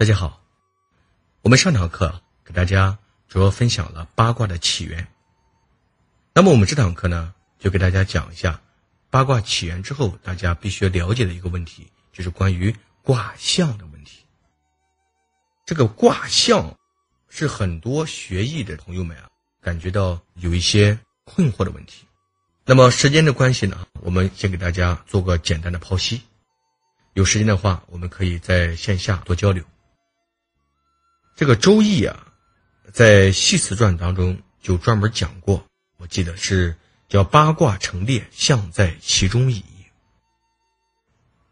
大家好，我们上堂课给大家主要分享了八卦的起源。那么我们这堂课呢，就给大家讲一下八卦起源之后，大家必须了解的一个问题，就是关于卦象的问题。这个卦象是很多学艺的朋友们啊，感觉到有一些困惑的问题。那么时间的关系呢，我们先给大家做个简单的剖析。有时间的话，我们可以在线下多交流。这个《周易》啊，在《系辞传》当中就专门讲过，我记得是叫“八卦成列，象在其中矣”。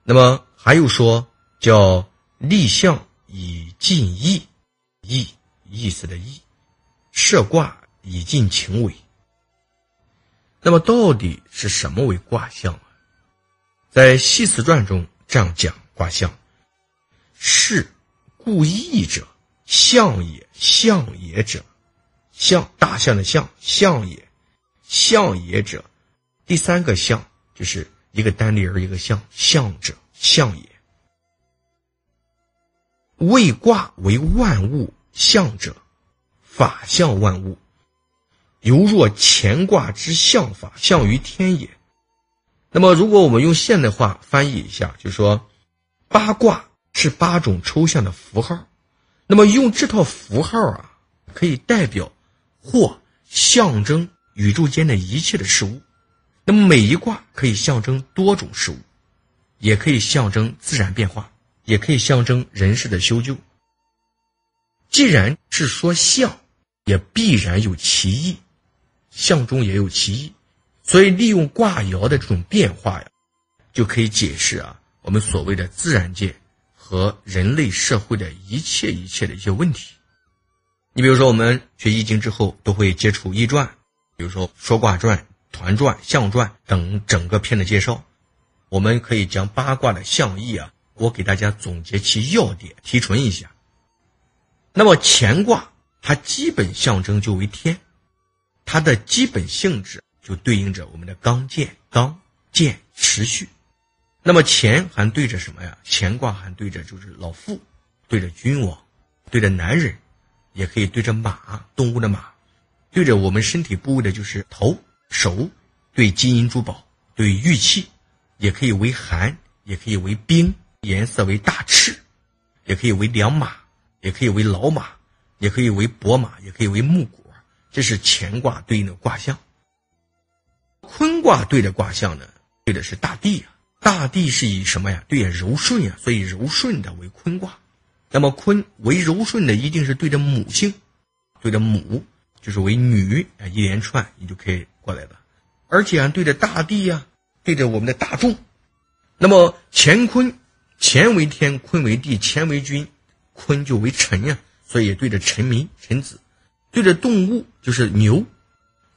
那么还有说叫“立象以尽意，意意思的意，设卦以尽情为”。那么到底是什么为卦象啊？在《系辞传》中。这样讲卦象，是故意者，象也；象也者，象大象的象，象也；象也者，第三个象就是一个单立人，一个象，象者，象也。为卦为万物象者，法象万物，犹若乾卦之象法，象于天也。那么，如果我们用现代话翻译一下，就说，八卦是八种抽象的符号。那么，用这套符号啊，可以代表或象征宇宙间的一切的事物。那么，每一卦可以象征多种事物，也可以象征自然变化，也可以象征人事的修旧。既然是说象，也必然有其意，象中也有其意。所以，利用卦爻的这种变化呀，就可以解释啊我们所谓的自然界和人类社会的一切一切的一些问题。你比如说，我们学易经之后，都会接触易传，比如说说卦传、团传、象传等整个篇的介绍。我们可以将八卦的象意啊，我给大家总结其要点，提纯一下。那么乾卦它基本象征就为天，它的基本性质。就对应着我们的刚健，刚健持续。那么乾还对着什么呀？乾卦还对着就是老妇，对着君王，对着男人，也可以对着马，动物的马，对着我们身体部位的就是头、手，对金银珠宝，对玉器，也可以为寒，也可以为冰，颜色为大赤，也可以为良马，也可以为老马，也可以为伯马，也可以为木果。这是乾卦对应的卦象。坤卦对的卦象呢，对的是大地啊。大地是以什么呀？对呀，柔顺呀，所以柔顺的为坤卦。那么坤为柔顺的，一定是对着母性，对着母就是为女啊。一连串你就可以过来了。而且还对着大地呀，对着我们的大众。那么乾坤，乾为天，坤为地，乾为君，坤就为臣呀，所以对着臣民、臣子，对着动物就是牛。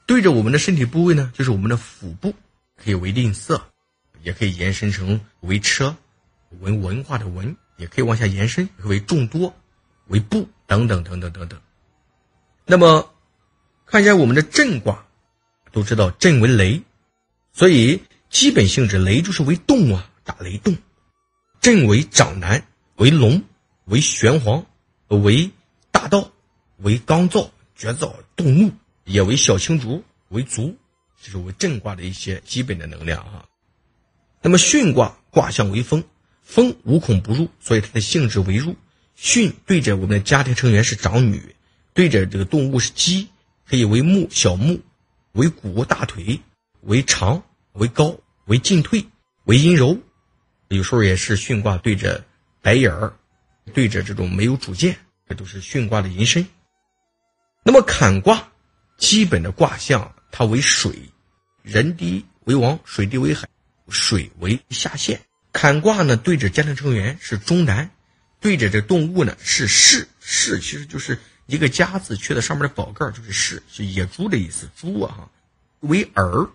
对着我们的身体部位呢，就是我们的腹部，可以为吝啬，也可以延伸成为车，文文化的文，也可以往下延伸为众多，为部等等等等等等。那么，看一下我们的震卦，都知道震为雷，所以基本性质雷就是为动啊，打雷动。震为长男，为龙，为玄黄，为大道，为刚燥、绝燥、动怒。也为小青竹为足，这是为震卦的一些基本的能量啊。那么巽卦卦象为风，风无孔不入，所以它的性质为入。巽对着我们的家庭成员是长女，对着这个动物是鸡，可以为木小木，为骨大腿，为长为高为进退为阴柔。有时候也是巽卦对着白眼儿，对着这种没有主见，这都是巽卦的引申。那么坎卦。基本的卦象，它为水，人低为王，水低为海，水为下限。坎卦呢，对着家庭成员是中男，对着这动物呢是士，士其实就是一个家字，缺的上面的宝盖就是士，是野猪的意思，猪啊哈。为耳，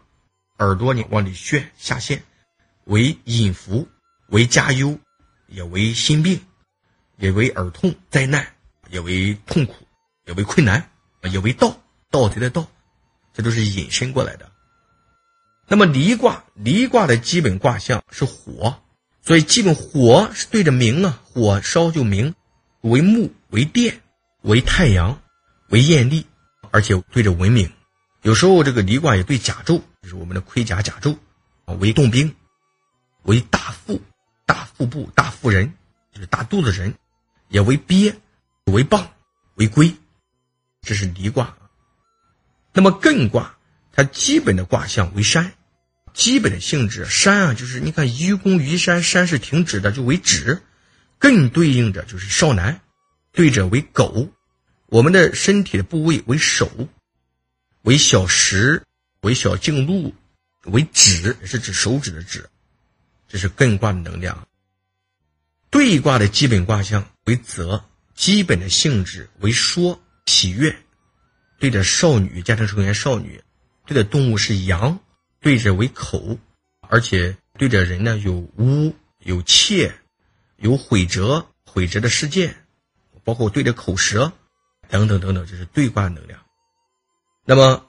耳朵你往里旋下陷，为隐伏，为家忧，也为心病，也为耳痛灾难，也为痛苦，也为困难，也为道。盗贼的盗，这都是引申过来的。那么离卦，离卦的基本卦象是火，所以基本火是对着明啊，火烧就明，为木，为电，为太阳，为艳丽，而且对着文明。有时候这个离卦也对甲胄，就是我们的盔甲甲胄啊，为动兵，为大腹，大腹部，大腹人，就是大肚子人，也为鳖，为蚌，为龟，这是离卦。那么艮卦，它基本的卦象为山，基本的性质山啊，就是你看愚公移山，山是停止的，就为止。艮对应着就是少男，对着为狗，我们的身体的部位为手。为小时，为小径路，为指是指手指的指，这是艮卦的能量。兑卦的基本卦象为泽，基本的性质为说喜悦，对着少女家庭成员少女，对的动物是羊，对着为口，而且对着人呢有污有窃，有毁折毁折的事件，包括对着口舌等等等等，这是对卦能量。那么，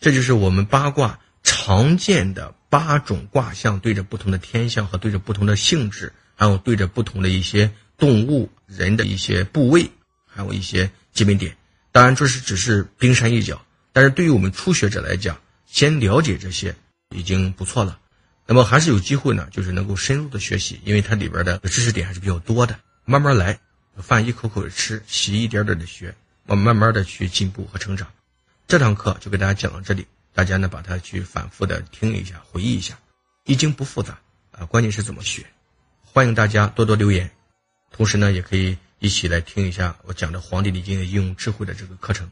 这就是我们八卦常见的八种卦象，对着不同的天象和对着不同的性质，还有对着不同的一些动物、人的一些部位，还有一些基本点。当然，这是只是冰山一角，但是对于我们初学者来讲，先了解这些已经不错了。那么还是有机会呢，就是能够深入的学习，因为它里边的知识点还是比较多的。慢慢来，饭一口口的吃，习一点点的学，慢慢慢的去进步和成长。这堂课就给大家讲到这里，大家呢把它去反复的听一下，回忆一下，《易经》不复杂啊，关键是怎么学。欢迎大家多多留言，同时呢也可以一起来听一下我讲的《黄帝内经》的应用智慧的这个课程。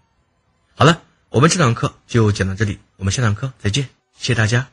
好了，我们这堂课就讲到这里，我们下堂课再见，谢谢大家。